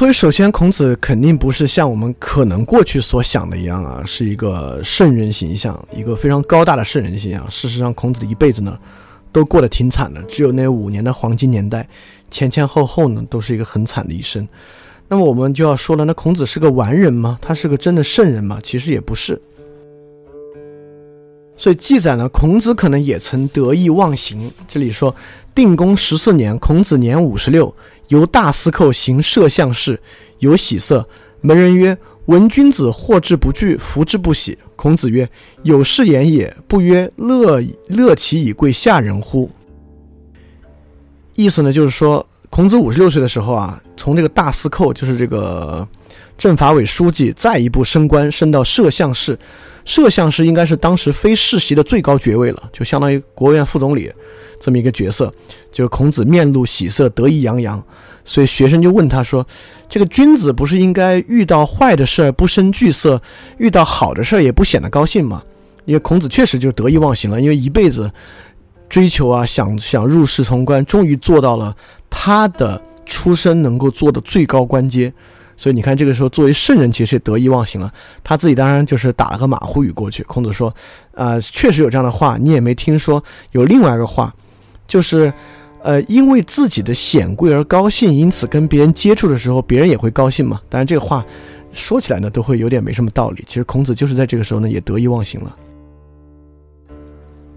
所以，首先，孔子肯定不是像我们可能过去所想的一样啊，是一个圣人形象，一个非常高大的圣人形象。事实上，孔子的一辈子呢，都过得挺惨的，只有那五年的黄金年代，前前后后呢，都是一个很惨的一生。那么，我们就要说了，那孔子是个完人吗？他是个真的圣人吗？其实也不是。所以记载呢，孔子可能也曾得意忘形。这里说，定公十四年，孔子年五十六。由大司寇行摄相事，有喜色。门人曰：“闻君子获之不惧，服之不喜。”孔子曰：“有是言也。不曰乐乐其以贵下人乎？”意思呢，就是说，孔子五十六岁的时候啊，从这个大司寇，就是这个政法委书记，再一步升官，升到摄相事。摄相事应该是当时非世袭的最高爵位了，就相当于国务院副总理。这么一个角色，就是孔子面露喜色，得意洋洋。所以学生就问他说：“这个君子不是应该遇到坏的事儿不生惧色，遇到好的事儿也不显得高兴吗？”因为孔子确实就得意忘形了，因为一辈子追求啊，想想入仕从官，终于做到了他的出身能够做的最高官阶。所以你看，这个时候作为圣人，其实也得意忘形了。他自己当然就是打了个马虎语过去。孔子说：“啊，确实有这样的话，你也没听说有另外一个话。”就是，呃，因为自己的显贵而高兴，因此跟别人接触的时候，别人也会高兴嘛。当然，这个话说起来呢，都会有点没什么道理。其实孔子就是在这个时候呢，也得意忘形了。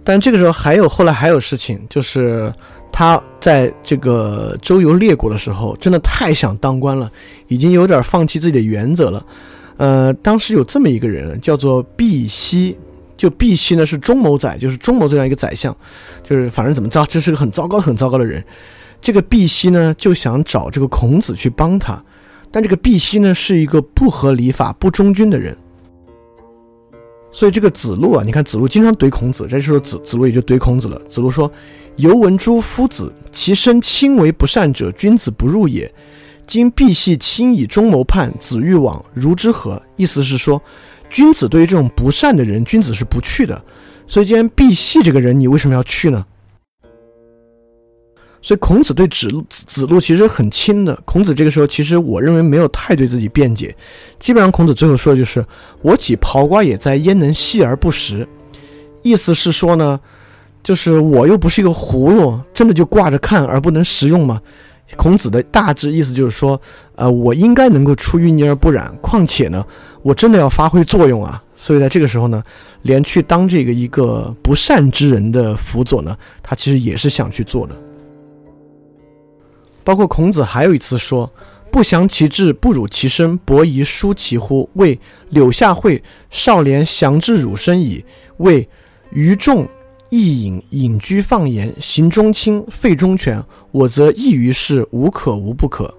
但这个时候还有后来还有事情，就是他在这个周游列国的时候，真的太想当官了，已经有点放弃自己的原则了。呃，当时有这么一个人，叫做毕奚。就毕奚呢是中牟宰，就是中牟这样一个宰相，就是反正怎么着，这是个很糟糕、很糟糕的人。这个毕奚呢就想找这个孔子去帮他，但这个毕奚呢是一个不合礼法、不忠君的人。所以这个子路啊，你看子路经常怼孔子，这时候子子路也就怼孔子了。子路说：“犹闻诸夫子，其身亲为不善者，君子不入也。今必系亲以忠谋叛，子欲往，如之何？”意思是说。君子对于这种不善的人，君子是不去的。所以，既然必系这个人，你为什么要去呢？所以，孔子对子路子路其实很亲的。孔子这个时候，其实我认为没有太对自己辩解。基本上，孔子最后说的就是：“我岂刨瓜也在，焉能细而不食？”意思是说呢，就是我又不是一个葫芦，真的就挂着看而不能食用吗？孔子的大致意思就是说，呃，我应该能够出淤泥而不染。况且呢，我真的要发挥作用啊。所以在这个时候呢，连去当这个一个不善之人的辅佐呢，他其实也是想去做的。包括孔子还有一次说：“不祥其志，不辱其身，伯夷叔其乎？”谓柳下惠少年降至汝身矣。谓于众亦隐隐居放言，行中轻，废中权。我则异于事，无可无不可。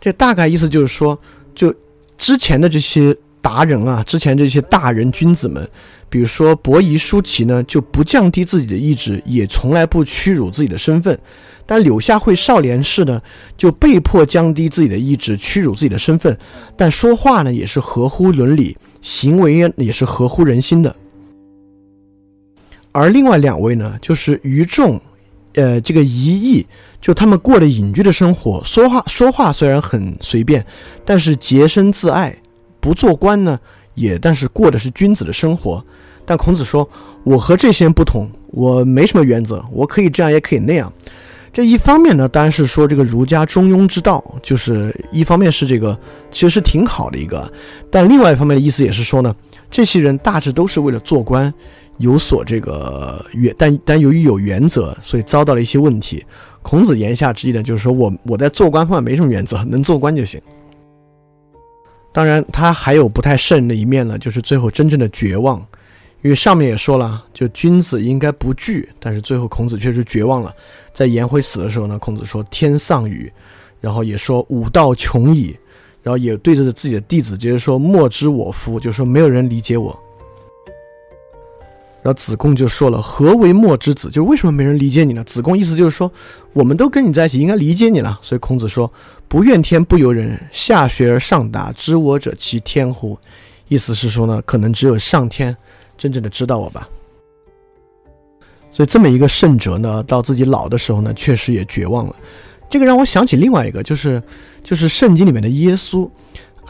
这大概意思就是说，就之前的这些达人啊，之前这些大人君子们，比如说伯夷、叔齐呢，就不降低自己的意志，也从来不屈辱自己的身份。但柳下惠少年氏呢，就被迫降低自己的意志，屈辱自己的身份，但说话呢，也是合乎伦理，行为也是合乎人心的。而另外两位呢，就是于仲，呃，这个一义，就他们过的隐居的生活，说话说话虽然很随便，但是洁身自爱，不做官呢，也但是过的是君子的生活。但孔子说，我和这些人不同，我没什么原则，我可以这样，也可以那样。这一方面呢，当然是说这个儒家中庸之道，就是一方面是这个其实是挺好的一个，但另外一方面的意思也是说呢，这些人大致都是为了做官。有所这个原，但但由于有原则，所以遭到了一些问题。孔子言下之意呢，就是说我我在做官方面没什么原则，能做官就行。当然，他还有不太圣人的一面呢，就是最后真正的绝望。因为上面也说了，就君子应该不惧，但是最后孔子确实绝望了。在颜回死的时候呢，孔子说天丧予，然后也说吾道穷矣，然后也对着自己的弟子直接说莫知我夫，就说没有人理解我。然后子贡就说了：“何为墨之子？就为什么没人理解你呢？”子贡意思就是说，我们都跟你在一起，应该理解你了。所以孔子说：“不怨天不尤人，下学而上达，知我者其天乎？”意思是说呢，可能只有上天真正的知道我吧。所以这么一个圣哲呢，到自己老的时候呢，确实也绝望了。这个让我想起另外一个，就是就是圣经里面的耶稣。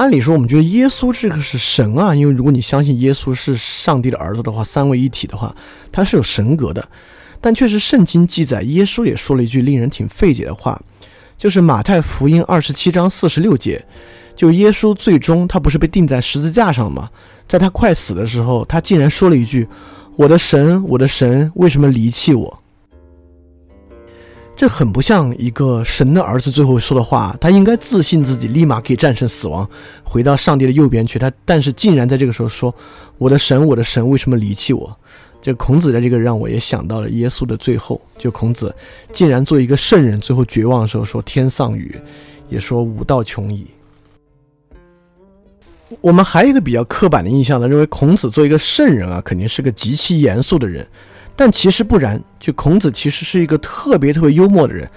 按理说，我们觉得耶稣这个是神啊，因为如果你相信耶稣是上帝的儿子的话，三位一体的话，他是有神格的。但确实，圣经记载，耶稣也说了一句令人挺费解的话，就是马太福音二十七章四十六节，就耶稣最终他不是被钉在十字架上吗？在他快死的时候，他竟然说了一句：“我的神，我的神，为什么离弃我？”这很不像一个神的儿子最后说的话，他应该自信自己立马可以战胜死亡，回到上帝的右边去。他但是竟然在这个时候说：“我的神，我的神，为什么离弃我？”这孔子的这个让我也想到了耶稣的最后，就孔子竟然做一个圣人，最后绝望的时候说：“天丧雨，也说吾道穷矣。”我们还有一个比较刻板的印象呢，认为孔子做一个圣人啊，肯定是个极其严肃的人。但其实不然，就孔子其实是一个特别特别幽默的人，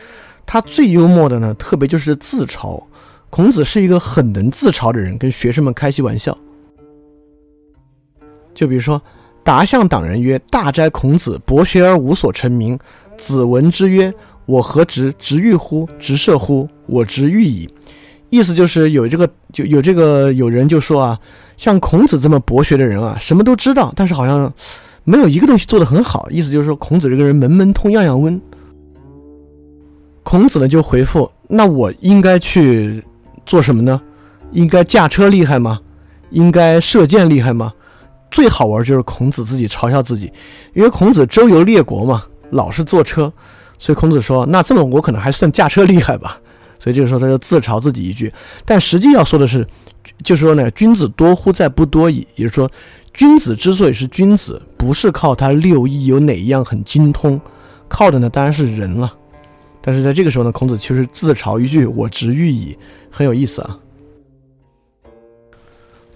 他最幽默的呢，特别就是自嘲。孔子是一个很能自嘲的人，跟学生们开些玩笑。就比如说，达向党人曰：“大哉孔子，博学而无所成名。”子闻之曰：“我何直？直欲乎？直射乎？我直欲矣。”意思就是有这个就有这个有人就说啊，像孔子这么博学的人啊，什么都知道，但是好像。没有一个东西做得很好，意思就是说孔子这个人门门通样样温。孔子呢就回复：那我应该去做什么呢？应该驾车厉害吗？应该射箭厉害吗？最好玩就是孔子自己嘲笑自己，因为孔子周游列国嘛，老是坐车，所以孔子说：那这么我可能还算驾车厉害吧。所以就是说他就自嘲自己一句，但实际要说的是，就是说呢，君子多乎在不多矣，也就是说。君子之所以是君子，不是靠他六艺有哪一样很精通，靠的呢当然是人了。但是在这个时候呢，孔子其实自嘲一句：“我直欲矣”，很有意思啊。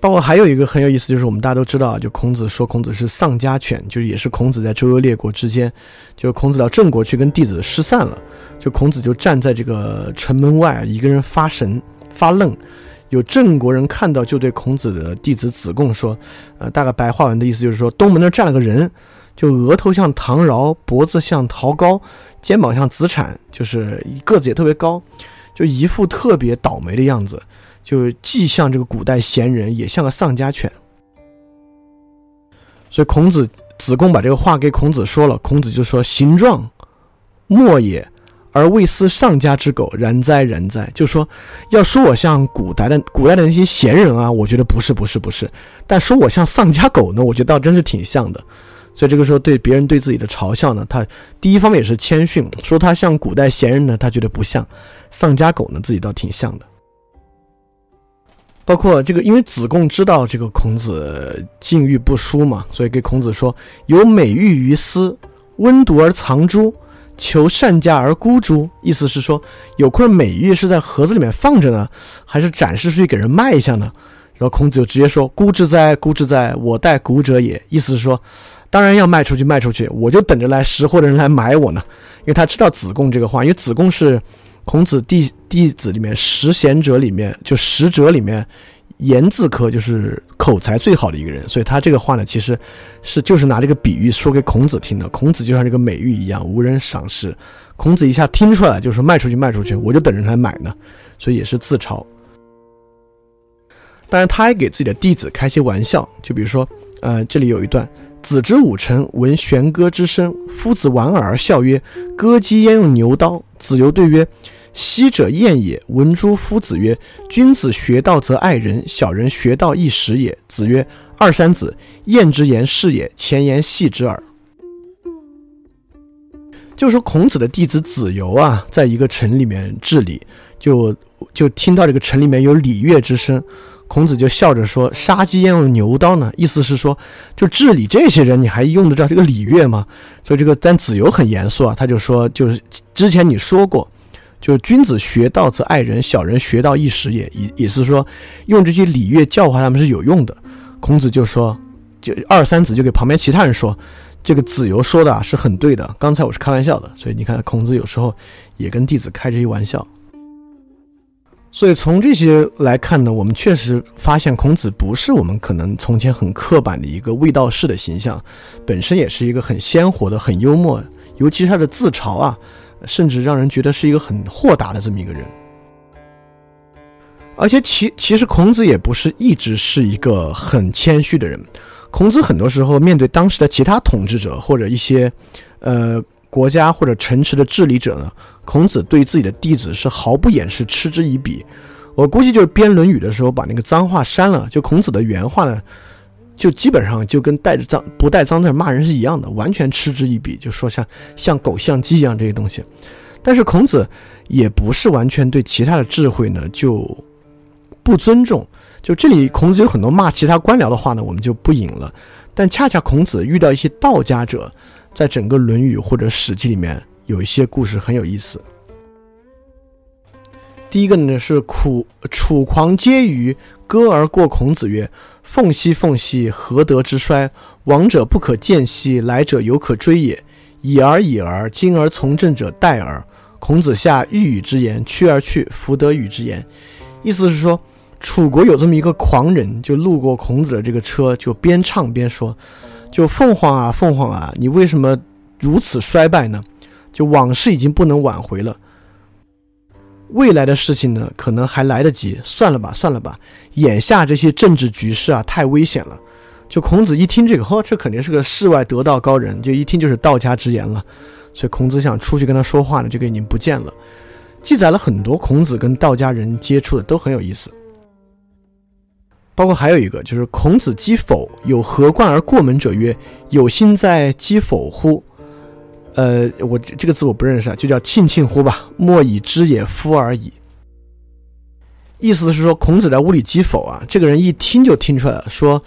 包括还有一个很有意思，就是我们大家都知道，就孔子说孔子是丧家犬，就是也是孔子在周游列国之间，就孔子到郑国去跟弟子失散了，就孔子就站在这个城门外，一个人发神发愣。有郑国人看到，就对孔子的弟子子贡说：“呃，大概白话文的意思就是说，东门那站了个人，就额头像唐尧，脖子像陶高，肩膀像子产，就是个子也特别高，就一副特别倒霉的样子，就既像这个古代贤人，也像个丧家犬。所以孔子子贡把这个话给孔子说了，孔子就说：形状，莫也。”而未思丧家之狗，然哉然哉！就说要说我像古代的古代的那些贤人啊，我觉得不是不是不是。但说我像丧家狗呢，我觉得倒真是挺像的。所以这个时候对别人对自己的嘲笑呢，他第一方面也是谦逊，说他像古代贤人呢，他觉得不像；丧家狗呢，自己倒挺像的。包括这个，因为子贡知道这个孔子境遇不舒嘛，所以给孔子说：“有美玉于斯，温毒而藏诸？”求善价而孤诸，意思是说有块美玉是在盒子里面放着呢，还是展示出去给人卖一下呢？然后孔子就直接说：“孤之哉，孤之哉，我待古者也。”意思是说，当然要卖出去，卖出去，我就等着来识货的人来买我呢。因为他知道子贡这个话，因为子贡是孔子弟弟子里面十贤者里面就十哲里面。言字科就是口才最好的一个人，所以他这个话呢，其实是就是拿这个比喻说给孔子听的。孔子就像这个美玉一样，无人赏识。孔子一下听出来，就是卖出去，卖出去，我就等着来买呢。所以也是自嘲。当然，他还给自己的弟子开些玩笑，就比如说，呃，这里有一段：子之武臣闻弦歌之声，夫子莞尔而笑曰：“歌姬焉用牛刀？”子游对曰。昔者晏也。闻诸夫子曰：“君子学道则爱人，小人学道亦时也。”子曰：“二三子，晏之言是也，前言戏之耳。”就说，孔子的弟子子游啊，在一个城里面治理，就就听到这个城里面有礼乐之声，孔子就笑着说：“杀鸡焉用牛刀呢？”意思是说，就治理这些人，你还用得着这个礼乐吗？所以这个，但子游很严肃啊，他就说：“就是之前你说过。”就是君子学道则爱人，小人学道一时也。也也是说，用这些礼乐教化他们是有用的。孔子就说，就二三子就给旁边其他人说，这个子游说的啊是很对的。刚才我是开玩笑的，所以你看，孔子有时候也跟弟子开这些玩笑。所以从这些来看呢，我们确实发现孔子不是我们可能从前很刻板的一个卫道士的形象，本身也是一个很鲜活的、很幽默，尤其是他的自嘲啊。甚至让人觉得是一个很豁达的这么一个人。而且其其实孔子也不是一直是一个很谦虚的人。孔子很多时候面对当时的其他统治者或者一些，呃国家或者城池的治理者呢，孔子对自己的弟子是毫不掩饰，嗤之以鼻。我估计就是编《论语》的时候把那个脏话删了。就孔子的原话呢，就基本上就跟带着脏不带脏字骂人是一样的，完全嗤之以鼻，就说像像狗像鸡一样这些东西。但是孔子也不是完全对其他的智慧呢就。不尊重，就这里孔子有很多骂其他官僚的话呢，我们就不引了。但恰恰孔子遇到一些道家者，在整个《论语》或者《史记》里面有一些故事很有意思。第一个呢是苦楚狂皆舆歌而过孔子曰：“凤兮凤兮，何德之衰？往者不可见兮，来者犹可追也。已而已而，今而从政者殆耳。”孔子下欲与之言，趋而去，弗得与之言。意思是说。楚国有这么一个狂人，就路过孔子的这个车，就边唱边说：“就凤凰啊，凤凰啊，你为什么如此衰败呢？就往事已经不能挽回了，未来的事情呢，可能还来得及。算了吧，算了吧，眼下这些政治局势啊，太危险了。”就孔子一听这个，呵，这肯定是个世外得道高人，就一听就是道家之言了。所以孔子想出去跟他说话呢，这个已经不见了。记载了很多孔子跟道家人接触的，都很有意思。包括还有一个，就是孔子击否，有何冠而过门者曰：“有心在击否乎？”呃，我这个字我不认识啊，就叫“庆庆乎”吧。莫以知也夫而已。意思是说，孔子在屋里击否啊，这个人一听就听出来了，说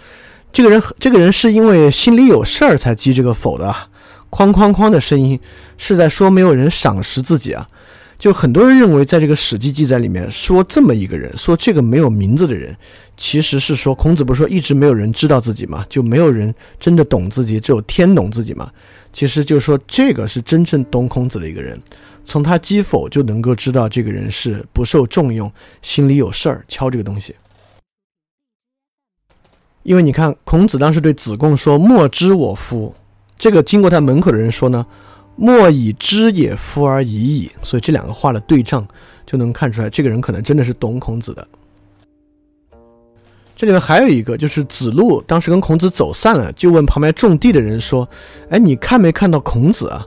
这个人这个人是因为心里有事儿才击这个否的，哐哐哐的声音是在说没有人赏识自己啊。就很多人认为，在这个《史记》记载里面说这么一个人，说这个没有名字的人，其实是说孔子不是说一直没有人知道自己吗？就没有人真的懂自己，只有天懂自己吗？其实就是说这个是真正懂孔子的一个人，从他击否就能够知道这个人是不受重用，心里有事儿，敲这个东西。因为你看，孔子当时对子贡说：“莫知我夫。”这个经过他门口的人说呢。莫以知也夫而已矣，所以这两个话的对仗就能看出来，这个人可能真的是懂孔子的。这里面还有一个，就是子路当时跟孔子走散了，就问旁边种地的人说：“哎，你看没看到孔子啊？”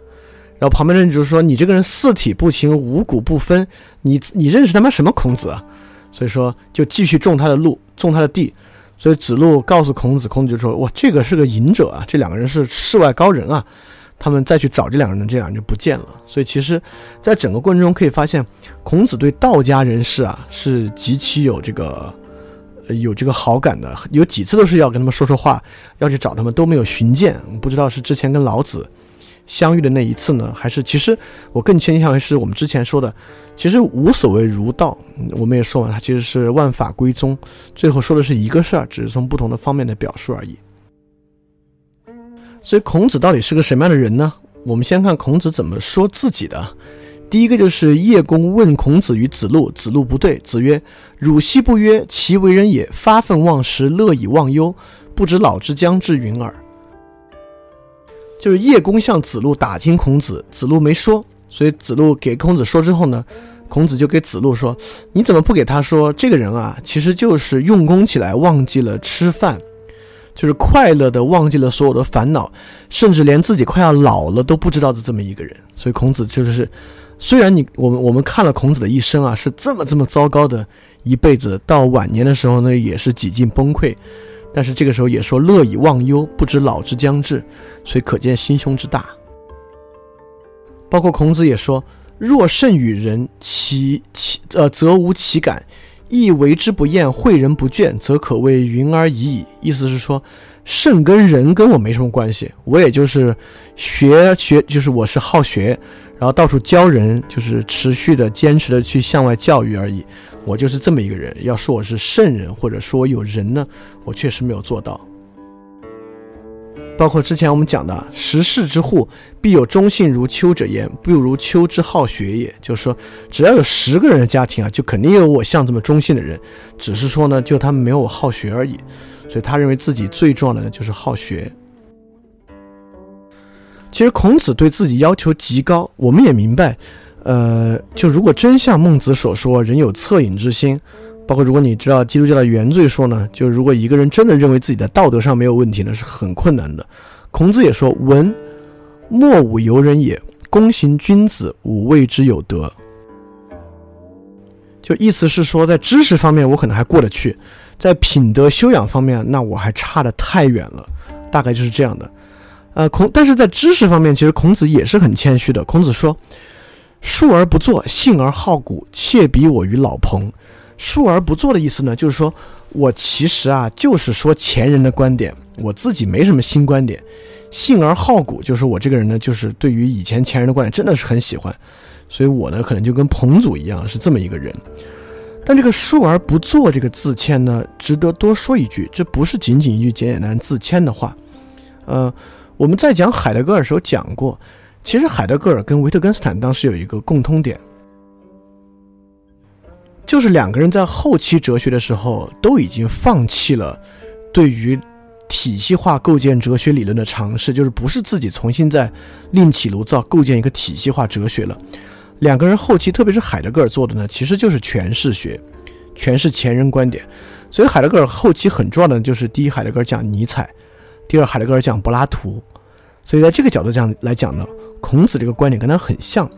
然后旁边人就说：“你这个人四体不勤，五谷不分，你你认识他妈什么孔子啊？”所以说就继续种他的路，种他的地。所以子路告诉孔子，孔子就说：“哇，这个是个隐者啊，这两个人是世外高人啊。”他们再去找这两个人，这两人就不见了。所以其实，在整个过程中可以发现，孔子对道家人士啊是极其有这个有这个好感的。有几次都是要跟他们说说话，要去找他们，都没有寻见。不知道是之前跟老子相遇的那一次呢，还是其实我更倾向于是我们之前说的，其实无所谓儒道。我们也说了，它其实是万法归宗，最后说的是一个事儿，只是从不同的方面的表述而已。所以孔子到底是个什么样的人呢？我们先看孔子怎么说自己的。第一个就是叶公问孔子与子路，子路不对，子曰：“汝昔不曰其为人也？发愤忘食，乐以忘忧，不知老之将至云耳。”就是叶公向子路打听孔子，子路没说，所以子路给孔子说之后呢，孔子就给子路说：“你怎么不给他说？这个人啊，其实就是用功起来忘记了吃饭。”就是快乐的忘记了所有的烦恼，甚至连自己快要老了都不知道的这么一个人。所以孔子就是，虽然你我们我们看了孔子的一生啊，是这么这么糟糕的一辈子，到晚年的时候呢，也是几近崩溃，但是这个时候也说乐以忘忧，不知老之将至，所以可见心胸之大。包括孔子也说：“若甚与人，其其呃，则无其感。”亦为之不厌，诲人不倦，则可谓云而已矣。意思是说，圣跟人跟我没什么关系，我也就是学学，就是我是好学，然后到处教人，就是持续的、坚持的去向外教育而已。我就是这么一个人。要说我是圣人，或者说有人呢，我确实没有做到。包括之前我们讲的“十世之户，必有忠信如丘者焉，不如丘之好学也”。就是说，只要有十个人的家庭啊，就肯定有我像这么忠信的人。只是说呢，就他们没有我好学而已。所以他认为自己最重要的呢，就是好学。其实孔子对自己要求极高，我们也明白，呃，就如果真像孟子所说，人有恻隐之心，包括如果你知道基督教的原罪说呢，就如果一个人真的认为自己的道德上没有问题呢，是很困难的。孔子也说：“文，莫吾尤人也。公行君子，吾谓之有德。”就意思是说，在知识方面我可能还过得去，在品德修养方面，那我还差得太远了。大概就是这样的。呃，孔，但是在知识方面，其实孔子也是很谦虚的。孔子说。述而不作，信而好古，窃比我于老彭。述而不作的意思呢，就是说我其实啊，就是说前人的观点，我自己没什么新观点。信而好古，就是我这个人呢，就是对于以前前人的观点真的是很喜欢，所以我呢，可能就跟彭祖一样，是这么一个人。但这个述而不作这个自谦呢，值得多说一句，这不是仅仅一句简简单自谦的话。呃，我们在讲海德格尔时候讲过。其实海德格尔跟维特根斯坦当时有一个共通点，就是两个人在后期哲学的时候都已经放弃了对于体系化构建哲学理论的尝试，就是不是自己重新再另起炉灶构建一个体系化哲学了。两个人后期，特别是海德格尔做的呢，其实就是诠释学，诠释前人观点。所以海德格尔后期很重要的就是第一，海德格尔讲尼采；第二，海德格尔讲柏拉图。所以在这个角度上来讲呢。孔子这个观点跟他很像，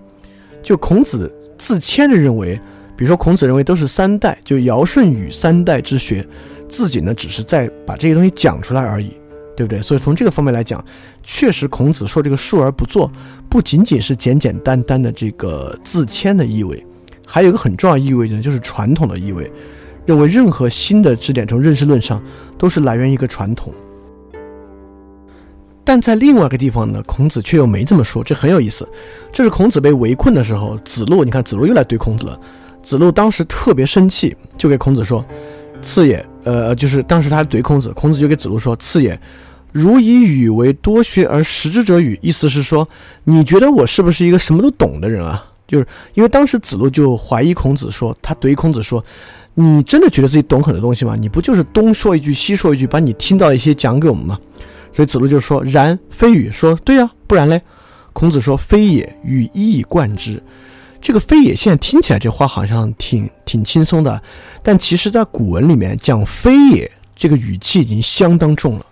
就孔子自谦的认为，比如说孔子认为都是三代，就尧舜禹三代之学，自己呢只是在把这些东西讲出来而已，对不对？所以从这个方面来讲，确实孔子说这个述而不作，不仅仅是简简单单的这个自谦的意味，还有一个很重要意味呢，就是传统的意味，认为任何新的指点从认识论上都是来源于一个传统。但在另外一个地方呢，孔子却又没这么说，这很有意思。这是孔子被围困的时候，子路，你看子路又来怼孔子了。子路当时特别生气，就给孔子说：“次也，呃，就是当时他怼孔子，孔子就给子路说：‘次也，如以语为多学而识之者语。’意思是说，你觉得我是不是一个什么都懂的人啊？就是因为当时子路就怀疑孔子，说他怼孔子说：‘你真的觉得自己懂很多东西吗？你不就是东说一句西说一句，把你听到一些讲给我们吗？’”所以子路就说：“然非语。”说：“对呀，不然嘞？”孔子说：“非也，与一以贯之。”这个“非也”现在听起来这话好像挺挺轻松的，但其实在古文里面讲“非也”这个语气已经相当重了。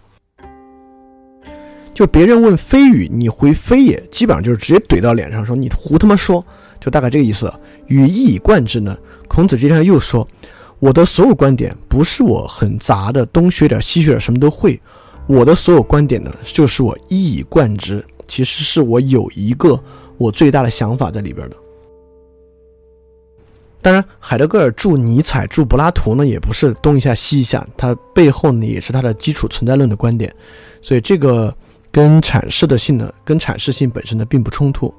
就别人问“非语”，你回“非也”，基本上就是直接怼到脸上，说你胡他妈说，就大概这个意思。与一以贯之呢？孔子这边又说：“我的所有观点不是我很杂的，东学点西学点，什么都会。”我的所有观点呢，就是我一以贯之，其实是我有一个我最大的想法在里边的。当然，海德格尔注尼采、注柏拉图呢，也不是东一下西一下，它背后呢也是它的基础存在论的观点，所以这个跟阐释的性呢，跟阐释性本身呢并不冲突。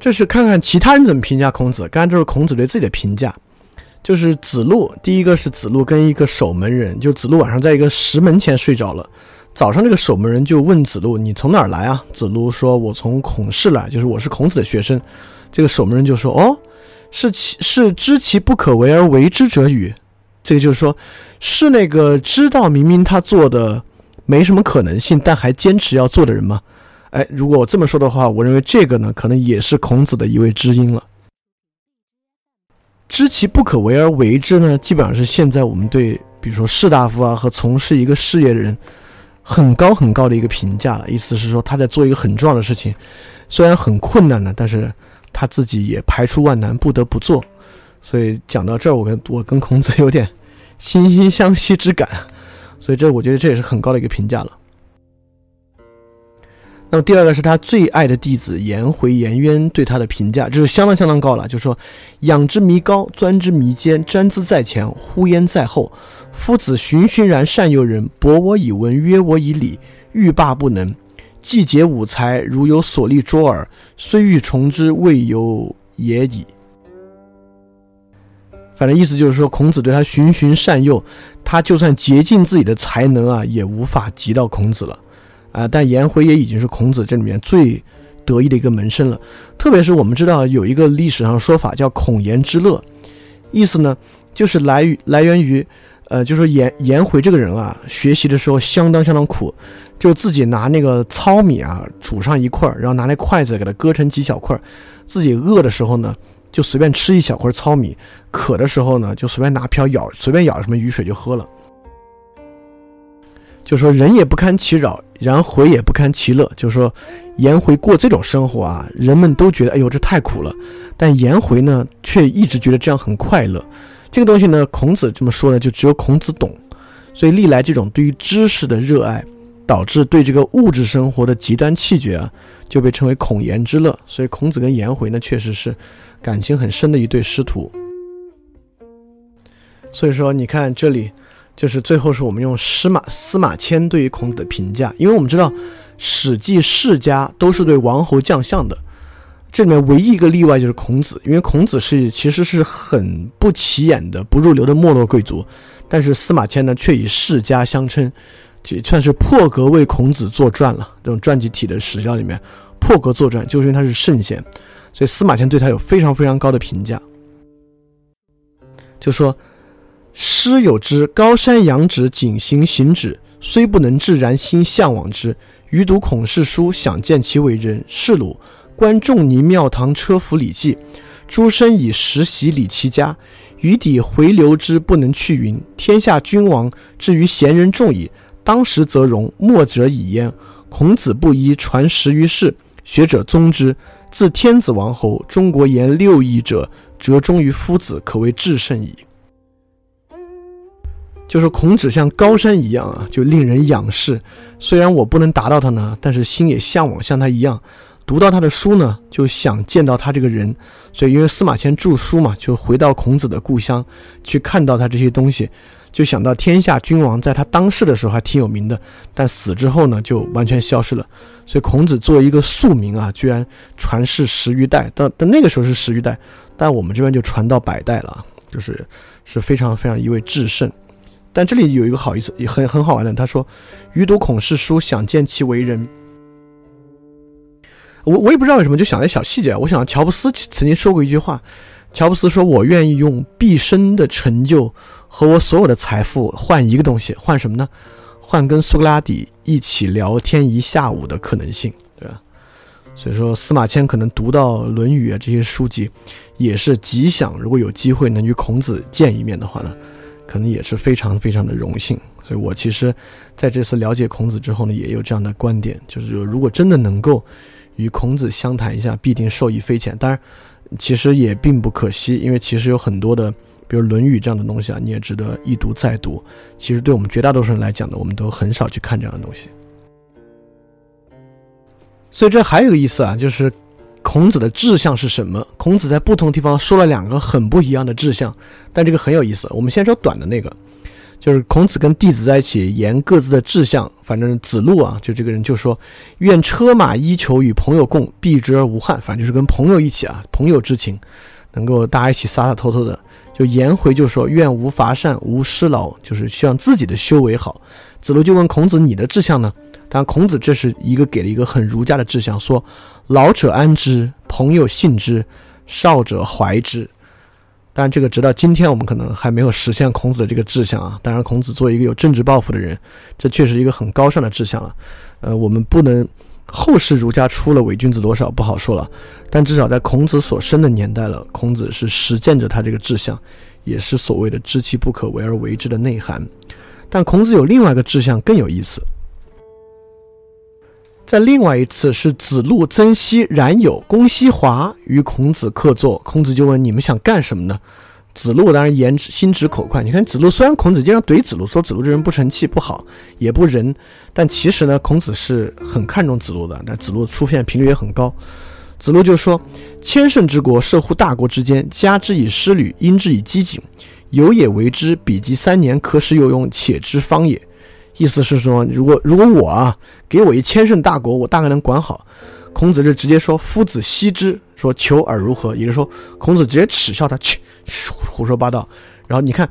这是看看其他人怎么评价孔子，刚才这是孔子对自己的评价。就是子路，第一个是子路跟一个守门人，就子路晚上在一个石门前睡着了，早上这个守门人就问子路：“你从哪儿来啊？”子路说：“我从孔氏来，就是我是孔子的学生。”这个守门人就说：“哦，是其是知其不可为而为之者与？”这个就是说，是那个知道明明他做的没什么可能性，但还坚持要做的人吗？哎，如果我这么说的话，我认为这个呢，可能也是孔子的一位知音了。知其不可为而为之呢，基本上是现在我们对，比如说士大夫啊和从事一个事业的人，很高很高的一个评价了。意思是说他在做一个很重要的事情，虽然很困难呢，但是他自己也排除万难不得不做。所以讲到这儿，我跟我跟孔子有点 惺惺相惜之感。所以这我觉得这也是很高的一个评价了。那么第二个是他最爱的弟子颜回、颜渊对他的评价，就是相当相当高了。就是说：“仰之弥高，钻之弥坚，瞻之在前，呼焉在后。夫子循循然善诱人，博我以文，约我以礼，欲罢不能。既解五才，如有所立卓尔，虽欲从之，未有也已。”反正意思就是说，孔子对他循循善诱，他就算竭尽自己的才能啊，也无法及到孔子了。啊，但颜回也已经是孔子这里面最得意的一个门生了。特别是我们知道有一个历史上说法叫“孔颜之乐”，意思呢就是来来源于，呃，就说颜颜回这个人啊，学习的时候相当相当苦，就自己拿那个糙米啊煮上一块儿，然后拿那筷子给它割成几小块儿，自己饿的时候呢就随便吃一小块糙米，渴的时候呢就随便拿瓢舀，随便舀什么雨水就喝了。就说人也不堪其扰，然回也不堪其乐。就是说，颜回过这种生活啊，人们都觉得哎呦这太苦了，但颜回呢却一直觉得这样很快乐。这个东西呢，孔子这么说呢，就只有孔子懂。所以历来这种对于知识的热爱，导致对这个物质生活的极端气绝啊，就被称为孔颜之乐。所以孔子跟颜回呢，确实是感情很深的一对师徒。所以说，你看这里。就是最后是我们用司马司马迁对于孔子的评价，因为我们知道《史记》世家都是对王侯将相的，这里面唯一一个例外就是孔子，因为孔子是其实是很不起眼的、不入流的没落贵族，但是司马迁呢却以世家相称，就算是破格为孔子作传了。这种传记体的史料里面，破格作传就是因为他是圣贤，所以司马迁对他有非常非常高的评价，就说。师有之，高山仰止，景行行止，虽不能自然心向往之。余读孔氏书，想见其为人。是鲁，观仲尼庙堂车服礼记，诸生以实习礼其家。余底回流之，不能去云。天下君王至于贤人众矣，当时则容，末者已焉。孔子不依，传十于世，学者宗之。自天子王侯，中国言六艺者，折中于夫子，可谓至圣矣。就是孔子像高山一样啊，就令人仰视。虽然我不能达到他呢，但是心也向往像他一样。读到他的书呢，就想见到他这个人。所以，因为司马迁著书嘛，就回到孔子的故乡去看到他这些东西，就想到天下君王在他当世的时候还挺有名的，但死之后呢，就完全消失了。所以，孔子作为一个庶民啊，居然传世十余代。到到那个时候是十余代，但我们这边就传到百代了，就是是非常非常一位至圣。但这里有一个好意思，也很很好玩的。他说：“余读孔氏书，想见其为人。”我我也不知道为什么，就想在小细节。我想乔布斯曾经说过一句话：“乔布斯说我愿意用毕生的成就和我所有的财富换一个东西，换什么呢？换跟苏格拉底一起聊天一下午的可能性，对吧？”所以说，司马迁可能读到《论语》啊这些书籍，也是极想如果有机会能与孔子见一面的话呢。可能也是非常非常的荣幸，所以我其实在这次了解孔子之后呢，也有这样的观点，就是如果真的能够与孔子相谈一下，必定受益匪浅。当然，其实也并不可惜，因为其实有很多的，比如《论语》这样的东西啊，你也值得一读再读。其实对我们绝大多数人来讲呢，我们都很少去看这样的东西。所以这还有个意思啊，就是。孔子的志向是什么？孔子在不同地方说了两个很不一样的志向，但这个很有意思。我们先说短的那个，就是孔子跟弟子在一起言各自的志向。反正子路啊，就这个人就说：“愿车马衣裘与朋友共，避之而无憾。”反正就是跟朋友一起啊，朋友之情，能够大家一起洒洒脱脱的。就颜回就说：“愿无乏善，无失劳，就是希望自己的修为好。”子路就问孔子：“你的志向呢？”当然，孔子这是一个给了一个很儒家的志向，说。老者安之，朋友信之，少者怀之。但，这个直到今天我们可能还没有实现孔子的这个志向啊。当然，孔子作为一个有政治抱负的人，这确实一个很高尚的志向了。呃，我们不能后世儒家出了伪君子多少不好说了，但至少在孔子所生的年代了，孔子是实践着他这个志向，也是所谓的知其不可为而为之的内涵。但孔子有另外一个志向更有意思。在另外一次是子路、曾皙、冉有、公西华与孔子客坐，孔子就问：“你们想干什么呢？”子路当然言心直口快。你看子路虽然孔子经常怼子路，说子路这人不成器、不好，也不仁，但其实呢，孔子是很看重子路的。但子路出现频率也很高。子路就说：“千乘之国，射乎大国之间，加之以师旅，因之以机警，有也为之，比及三年，可使有用，且之方也。”意思是说，如果如果我啊，给我一千乘大国，我大概能管好。孔子就直接说：“夫子奚之？”说求尔如何？也就是说，孔子直接耻笑他，去胡说八道。然后你看，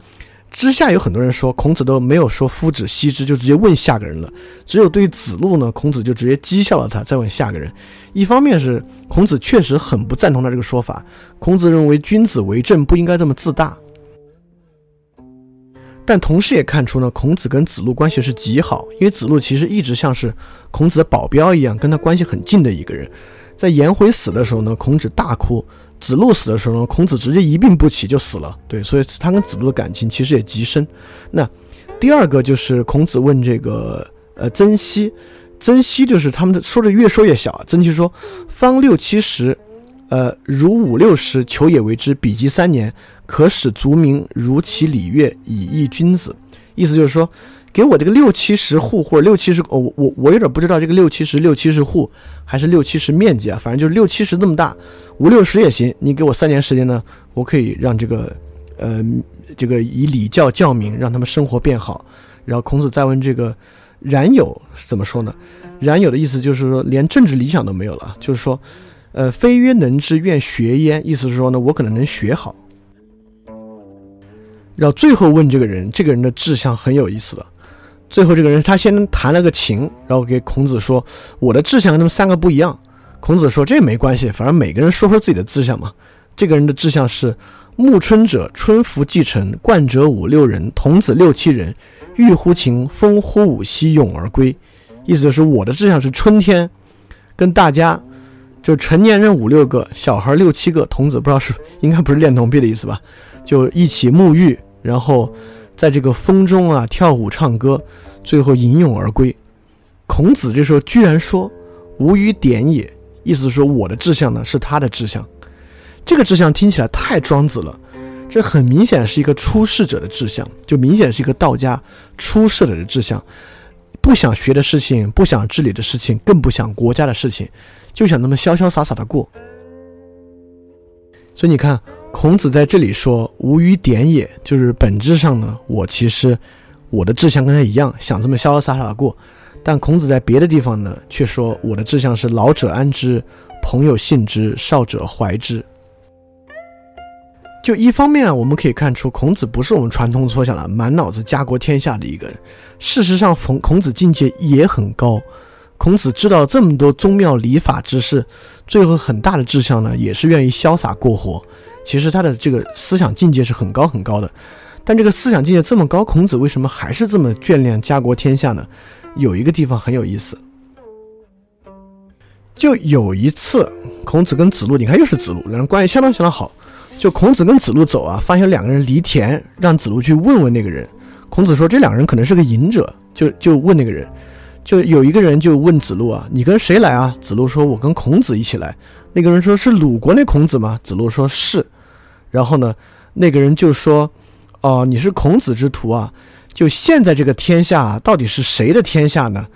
之下有很多人说，孔子都没有说夫子奚之，就直接问下个人了。只有对子路呢，孔子就直接讥笑了他，再问下个人。一方面是孔子确实很不赞同他这个说法，孔子认为君子为政不应该这么自大。但同时也看出呢，孔子跟子路关系是极好，因为子路其实一直像是孔子的保镖一样，跟他关系很近的一个人。在颜回死的时候呢，孔子大哭；子路死的时候呢，孔子直接一病不起就死了。对，所以他跟子路的感情其实也极深。那第二个就是孔子问这个呃曾皙，曾皙就是他们的说的越说越小。曾皙说：“方六七十，呃，如五六十，求也为之。比及三年。”可使族民如其礼乐，以义君子。意思就是说，给我这个六七十户或者六七十，我我我有点不知道这个六七十六七十户还是六七十面积啊，反正就是六七十这么大，五六十也行。你给我三年时间呢，我可以让这个呃这个以礼教教民，让他们生活变好。然后孔子再问这个冉有怎么说呢？冉有的意思就是说，连政治理想都没有了，就是说，呃，非曰能之，愿学焉。意思是说呢，我可能能学好。然后最后问这个人，这个人的志向很有意思的。最后这个人他先弹了个琴，然后给孔子说：“我的志向跟他们三个不一样。”孔子说：“这没关系，反正每个人说说自己的志向嘛。”这个人的志向是：暮春者，春服既成，冠者五六人，童子六七人，欲乎情，风乎舞兮，咏而归。意思就是我的志向是春天，跟大家就成年人五六个，小孩六七个，童子不知道是 应该不是恋童癖的意思吧？就一起沐浴。然后，在这个风中啊跳舞唱歌，最后吟咏而归。孔子这时候居然说：“吾与点也。”意思是说我的志向呢是他的志向。这个志向听起来太庄子了，这很明显是一个出世者的志向，就明显是一个道家出世者的志向。不想学的事情，不想治理的事情，更不想国家的事情，就想那么潇潇洒洒的过。所以你看。孔子在这里说“无与点也”，就是本质上呢，我其实我的志向跟他一样，想这么潇潇洒洒的过。但孔子在别的地方呢，却说我的志向是“老者安之，朋友信之，少者怀之”。就一方面啊，我们可以看出孔子不是我们传统所想的满脑子家国天下的一个人。事实上，孔孔子境界也很高。孔子知道这么多宗庙礼法之事，最后很大的志向呢，也是愿意潇洒过活。其实他的这个思想境界是很高很高的，但这个思想境界这么高，孔子为什么还是这么眷恋家国天下呢？有一个地方很有意思，就有一次，孔子跟子路，你看又是子路，两人关系相当相当好。就孔子跟子路走啊，发现两个人犁田，让子路去问问那个人。孔子说这两人可能是个隐者，就就问那个人，就有一个人就问子路啊，你跟谁来啊？子路说，我跟孔子一起来。那个人说：“是鲁国那孔子吗？”子路说：“是。”然后呢，那个人就说：“哦，你是孔子之徒啊？就现在这个天下到底是谁的天下呢？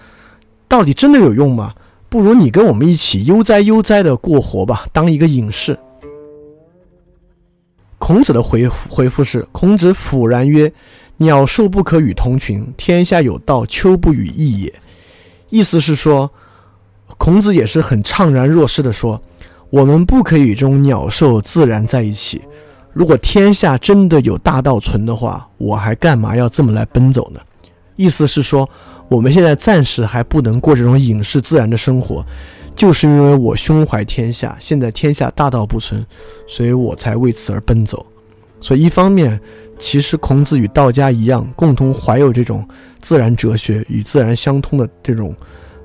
到底真的有用吗？不如你跟我们一起悠哉悠哉的过活吧，当一个隐士。”孔子的回回复是：“孔子俯然曰：‘鸟兽不可与同群，天下有道，丘不与异也。’意思是说，孔子也是很怅然若失的说。”我们不可以与这种鸟兽自然在一起。如果天下真的有大道存的话，我还干嘛要这么来奔走呢？意思是说，我们现在暂时还不能过这种隐士自然的生活，就是因为我胸怀天下，现在天下大道不存，所以我才为此而奔走。所以一方面，其实孔子与道家一样，共同怀有这种自然哲学与自然相通的这种，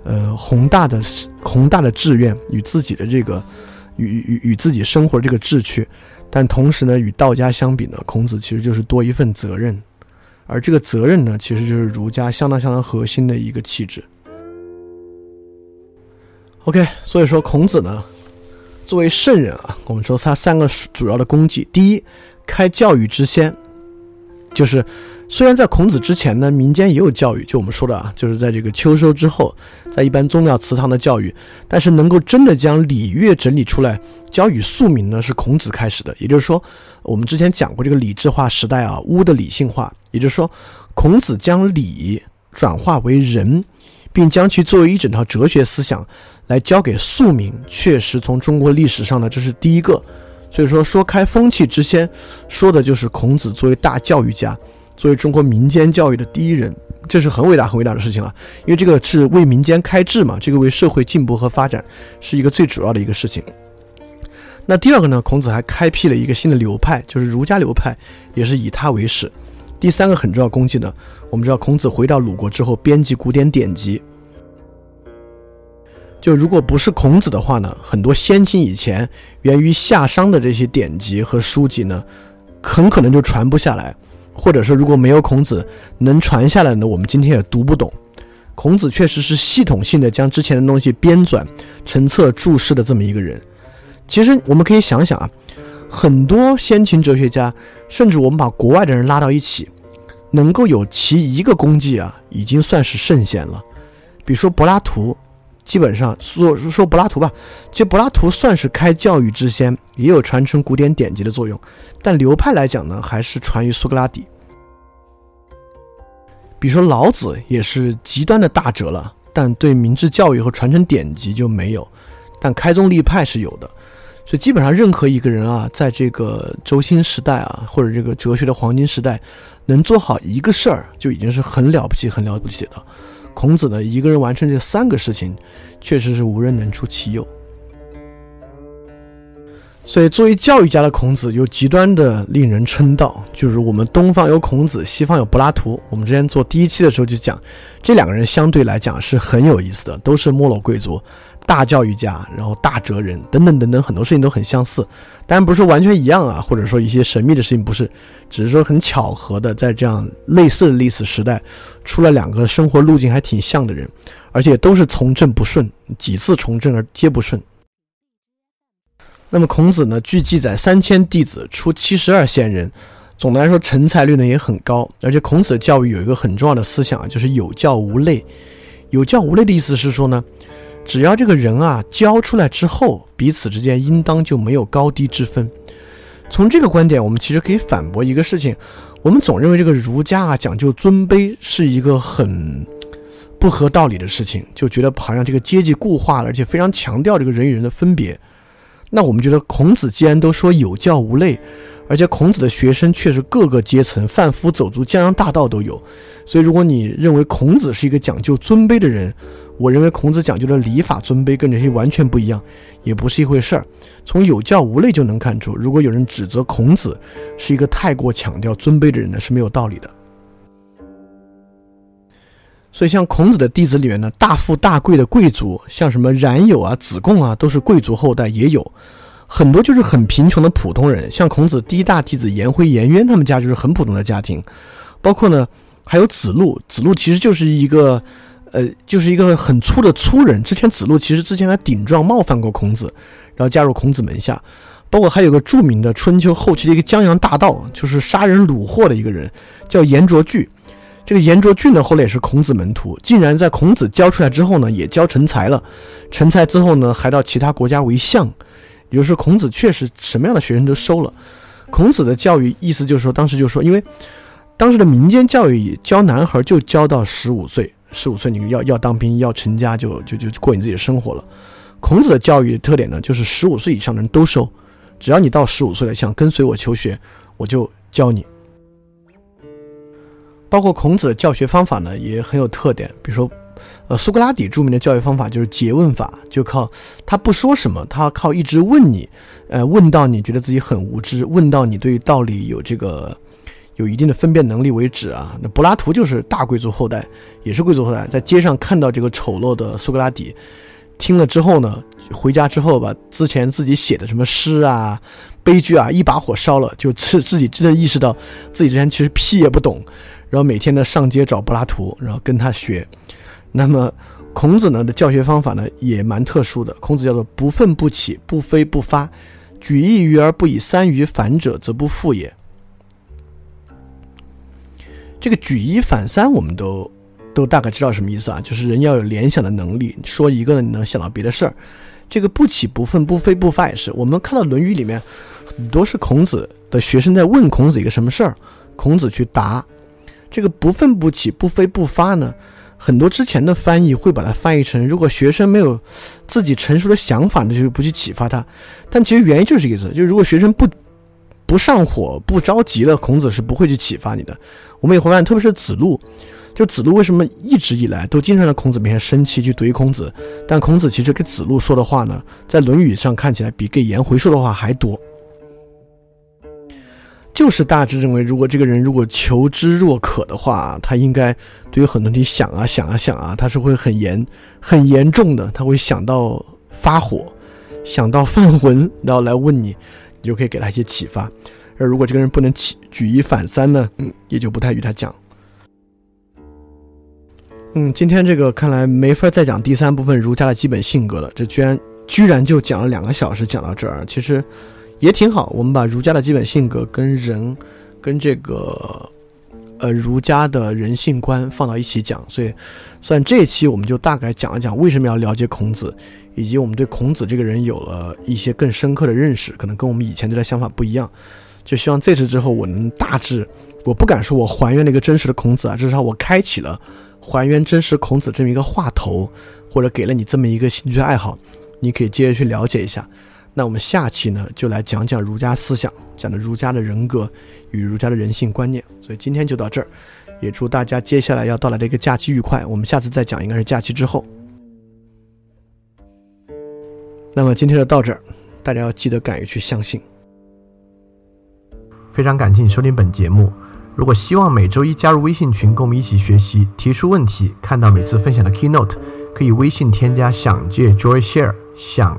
呃，宏大的宏大的志愿与自己的这个。与与与自己生活的这个志趣，但同时呢，与道家相比呢，孔子其实就是多一份责任，而这个责任呢，其实就是儒家相当相当核心的一个气质。OK，所以说孔子呢，作为圣人啊，我们说他三个主要的功绩：第一，开教育之先，就是。虽然在孔子之前呢，民间也有教育，就我们说的啊，就是在这个秋收之后，在一般宗庙祠堂的教育，但是能够真的将礼乐整理出来，教与庶民呢，是孔子开始的。也就是说，我们之前讲过这个礼制化时代啊，巫的理性化，也就是说，孔子将礼转化为仁，并将其作为一整套哲学思想来教给庶民，确实从中国历史上呢，这是第一个。所以说，说开风气之先，说的就是孔子作为大教育家。作为中国民间教育的第一人，这是很伟大、很伟大的事情了。因为这个是为民间开智嘛，这个为社会进步和发展是一个最主要的一个事情。那第二个呢，孔子还开辟了一个新的流派，就是儒家流派，也是以他为始。第三个很重要功绩呢，我们知道孔子回到鲁国之后，编辑古典典籍。就如果不是孔子的话呢，很多先秦以前源于夏商的这些典籍和书籍呢，很可能就传不下来，或者说如果没有孔子能传下来呢，我们今天也读不懂。孔子确实是系统性的将之前的东西编纂成册注释的这么一个人。其实我们可以想想啊，很多先秦哲学家，甚至我们把国外的人拉到一起，能够有其一个功绩啊，已经算是圣贤了。比如说柏拉图。基本上说说柏拉图吧，其实柏拉图算是开教育之先，也有传承古典典籍的作用。但流派来讲呢，还是传于苏格拉底。比如说老子也是极端的大哲了，但对明治教育和传承典籍就没有。但开宗立派是有的，所以基本上任何一个人啊，在这个轴心时代啊，或者这个哲学的黄金时代，能做好一个事儿，就已经是很了不起、很了不起的。孔子呢，一个人完成这三个事情，确实是无人能出其右。所以，作为教育家的孔子，又极端的令人称道。就是我们东方有孔子，西方有柏拉图。我们之前做第一期的时候就讲，这两个人相对来讲是很有意思的，都是没落贵族。大教育家，然后大哲人等等等等，很多事情都很相似，当然不是说完全一样啊，或者说一些神秘的事情不是，只是说很巧合的，在这样类似的历史时代，出了两个生活路径还挺像的人，而且都是从政不顺，几次从政而皆不顺。那么孔子呢，据记载三千弟子出七十二贤人，总的来说成才率呢也很高，而且孔子的教育有一个很重要的思想啊，就是有教无类。有教无类的意思是说呢。只要这个人啊教出来之后，彼此之间应当就没有高低之分。从这个观点，我们其实可以反驳一个事情：我们总认为这个儒家啊讲究尊卑是一个很不合道理的事情，就觉得好像这个阶级固化了，而且非常强调这个人与人的分别。那我们觉得孔子既然都说有教无类，而且孔子的学生确实各个阶层、贩夫走卒、江洋大盗都有，所以如果你认为孔子是一个讲究尊卑的人，我认为孔子讲究的礼法尊卑跟这些完全不一样，也不是一回事儿。从有教无类就能看出，如果有人指责孔子是一个太过强调尊卑的人呢，是没有道理的。所以，像孔子的弟子里面呢，大富大贵的贵族，像什么冉有啊、子贡啊，都是贵族后代，也有很多就是很贫穷的普通人。像孔子第一大弟子颜回、颜渊，他们家就是很普通的家庭。包括呢，还有子路，子路其实就是一个。呃，就是一个很粗的粗人。之前子路其实之前还顶撞冒犯过孔子，然后加入孔子门下。包括还有个著名的春秋后期的一个江洋大盗，就是杀人虏获的一个人，叫颜卓句。这个颜卓句呢，后来也是孔子门徒，竟然在孔子教出来之后呢，也教成才了。成才之后呢，还到其他国家为相。也就是说，孔子确实什么样的学生都收了。孔子的教育意思就是说，当时就说，因为当时的民间教育教男孩就教到十五岁。十五岁你要要当兵要成家就就就过你自己的生活了。孔子的教育特点呢，就是十五岁以上的人都收，只要你到十五岁了想跟随我求学，我就教你。包括孔子的教学方法呢也很有特点，比如说，呃，苏格拉底著名的教育方法就是诘问法，就靠他不说什么，他靠一直问你，呃，问到你觉得自己很无知，问到你对道理有这个。有一定的分辨能力为止啊，那柏拉图就是大贵族后代，也是贵族后代，在街上看到这个丑陋的苏格拉底，听了之后呢，回家之后把之前自己写的什么诗啊、悲剧啊一把火烧了，就自自己真的意识到自己之前其实屁也不懂，然后每天呢上街找柏拉图，然后跟他学。那么孔子呢的教学方法呢也蛮特殊的，孔子叫做不愤不启，不飞不发，举一隅而不以三隅反者，则不复也。这个举一反三，我们都都大概知道什么意思啊？就是人要有联想的能力，说一个呢，你能想到别的事儿。这个不起不愤不飞不发也是。我们看到《论语》里面很多是孔子的学生在问孔子一个什么事儿，孔子去答。这个不愤不起不飞不发呢，很多之前的翻译会把它翻译成：如果学生没有自己成熟的想法，那就不去启发他。但其实原因就是这个意思，就是如果学生不不上火不着急了，孔子是不会去启发你的。我们也会发现，特别是子路，就子路为什么一直以来都经常在孔子面前生气去怼孔子？但孔子其实给子路说的话呢，在《论语》上看起来比给颜回说的话还多。就是大致认为，如果这个人如果求知若渴的话，他应该对于很多问题想啊想啊想啊，他是会很严很严重的，他会想到发火，想到犯浑，然后来问你，你就可以给他一些启发。而如果这个人不能起举一反三呢，也就不太与他讲。嗯，今天这个看来没法再讲第三部分儒家的基本性格了，这居然居然就讲了两个小时，讲到这儿，其实也挺好。我们把儒家的基本性格跟人，跟这个呃儒家的人性观放到一起讲，所以算这一期我们就大概讲一讲为什么要了解孔子，以及我们对孔子这个人有了一些更深刻的认识，可能跟我们以前对他想法不一样。就希望这次之后我能大致，我不敢说我还原了一个真实的孔子啊，至少我开启了。还原真实孔子这么一个话头，或者给了你这么一个兴趣爱好，你可以接着去了解一下。那我们下期呢，就来讲讲儒家思想，讲的儒家的人格与儒家的人性观念。所以今天就到这儿，也祝大家接下来要到来的一个假期愉快。我们下次再讲，应该是假期之后。那么今天就到这儿，大家要记得敢于去相信。非常感谢你收听本节目。如果希望每周一加入微信群，跟我们一起学习、提出问题、看到每次分享的 keynote，可以微信添加“想借 Joy Share”，想